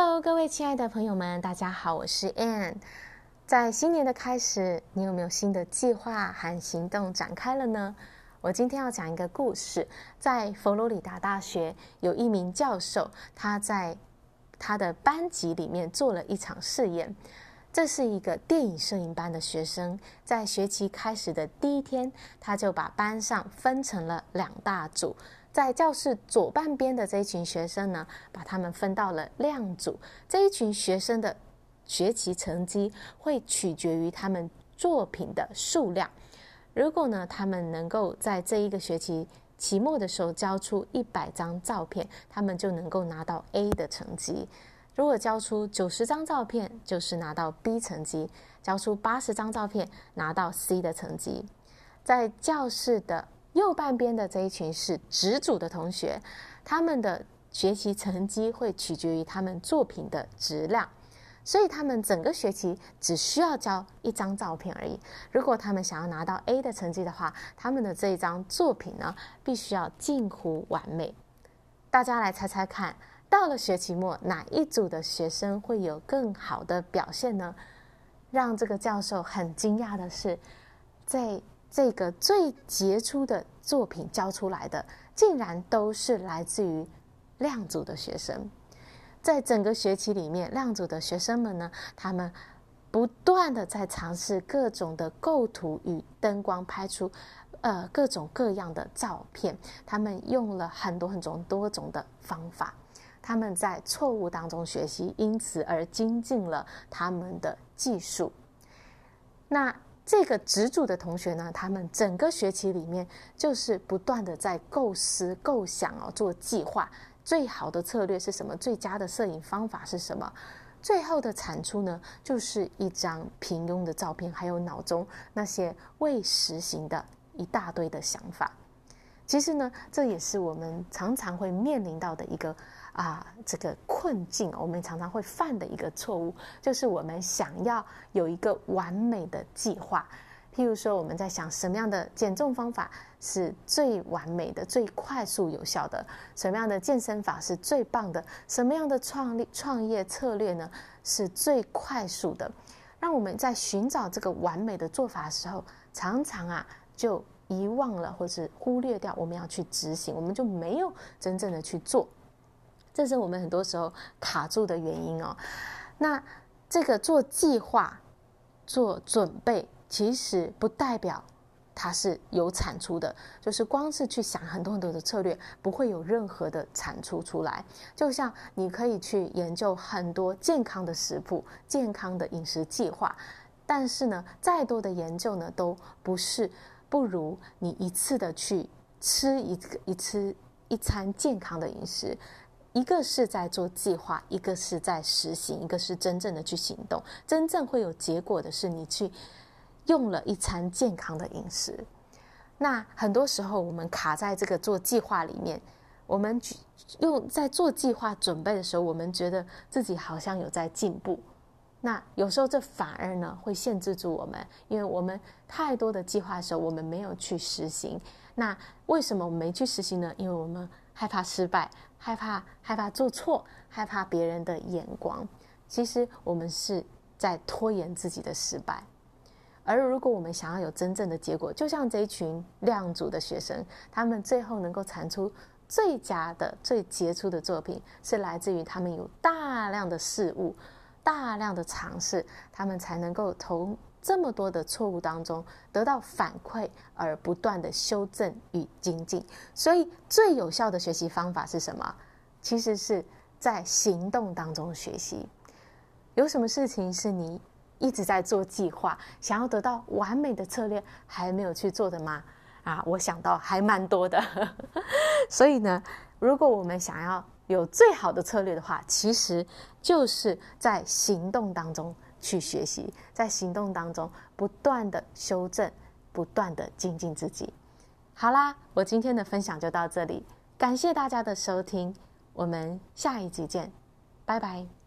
Hello，各位亲爱的朋友们，大家好，我是 Ann。在新年的开始，你有没有新的计划和行动展开了呢？我今天要讲一个故事，在佛罗里达大学有一名教授，他在他的班级里面做了一场试验。这是一个电影摄影班的学生，在学期开始的第一天，他就把班上分成了两大组。在教室左半边的这一群学生呢，把他们分到了量组。这一群学生的学习成绩会取决于他们作品的数量。如果呢，他们能够在这一个学期期末的时候交出一百张照片，他们就能够拿到 A 的成绩。如果交出九十张照片，就是拿到 B 成绩；交出八十张照片，拿到 C 的成绩。在教室的右半边的这一群是直组的同学，他们的学习成绩会取决于他们作品的质量，所以他们整个学期只需要交一张照片而已。如果他们想要拿到 A 的成绩的话，他们的这一张作品呢，必须要近乎完美。大家来猜猜看。到了学期末，哪一组的学生会有更好的表现呢？让这个教授很惊讶的是，在这个最杰出的作品教出来的，竟然都是来自于亮组的学生。在整个学期里面，亮组的学生们呢，他们不断的在尝试各种的构图与灯光，拍出呃各种各样的照片。他们用了很多很多多种的方法。他们在错误当中学习，因此而精进了他们的技术。那这个直组的同学呢，他们整个学期里面就是不断的在构思、构想哦，做计划。最好的策略是什么？最佳的摄影方法是什么？最后的产出呢，就是一张平庸的照片，还有脑中那些未实行的一大堆的想法。其实呢，这也是我们常常会面临到的一个。啊，这个困境，我们常常会犯的一个错误，就是我们想要有一个完美的计划。譬如说，我们在想什么样的减重方法是最完美的、最快速有效的？什么样的健身法是最棒的？什么样的创立创业策略呢是最快速的？让我们在寻找这个完美的做法的时候，常常啊就遗忘了或是忽略掉我们要去执行，我们就没有真正的去做。这是我们很多时候卡住的原因哦。那这个做计划、做准备，其实不代表它是有产出的。就是光是去想很多很多的策略，不会有任何的产出出来。就像你可以去研究很多健康的食谱、健康的饮食计划，但是呢，再多的研究呢，都不是不如你一次的去吃一个一次一餐健康的饮食。一个是在做计划，一个是在实行，一个是真正的去行动。真正会有结果的是你去用了一餐健康的饮食。那很多时候我们卡在这个做计划里面，我们用在做计划准备的时候，我们觉得自己好像有在进步。那有时候这反而呢会限制住我们，因为我们太多的计划的时候，我们没有去实行。那为什么我们没去实行呢？因为我们害怕失败。害怕害怕做错，害怕别人的眼光。其实我们是在拖延自己的失败。而如果我们想要有真正的结果，就像这一群量组的学生，他们最后能够产出最佳的、最杰出的作品，是来自于他们有大量的事物、大量的尝试，他们才能够从。这么多的错误当中得到反馈，而不断的修正与精进，所以最有效的学习方法是什么？其实是在行动当中学习。有什么事情是你一直在做计划，想要得到完美的策略，还没有去做的吗？啊，我想到还蛮多的。所以呢，如果我们想要有最好的策略的话，其实就是在行动当中。去学习，在行动当中不断的修正，不断的精进自己。好啦，我今天的分享就到这里，感谢大家的收听，我们下一集见，拜拜。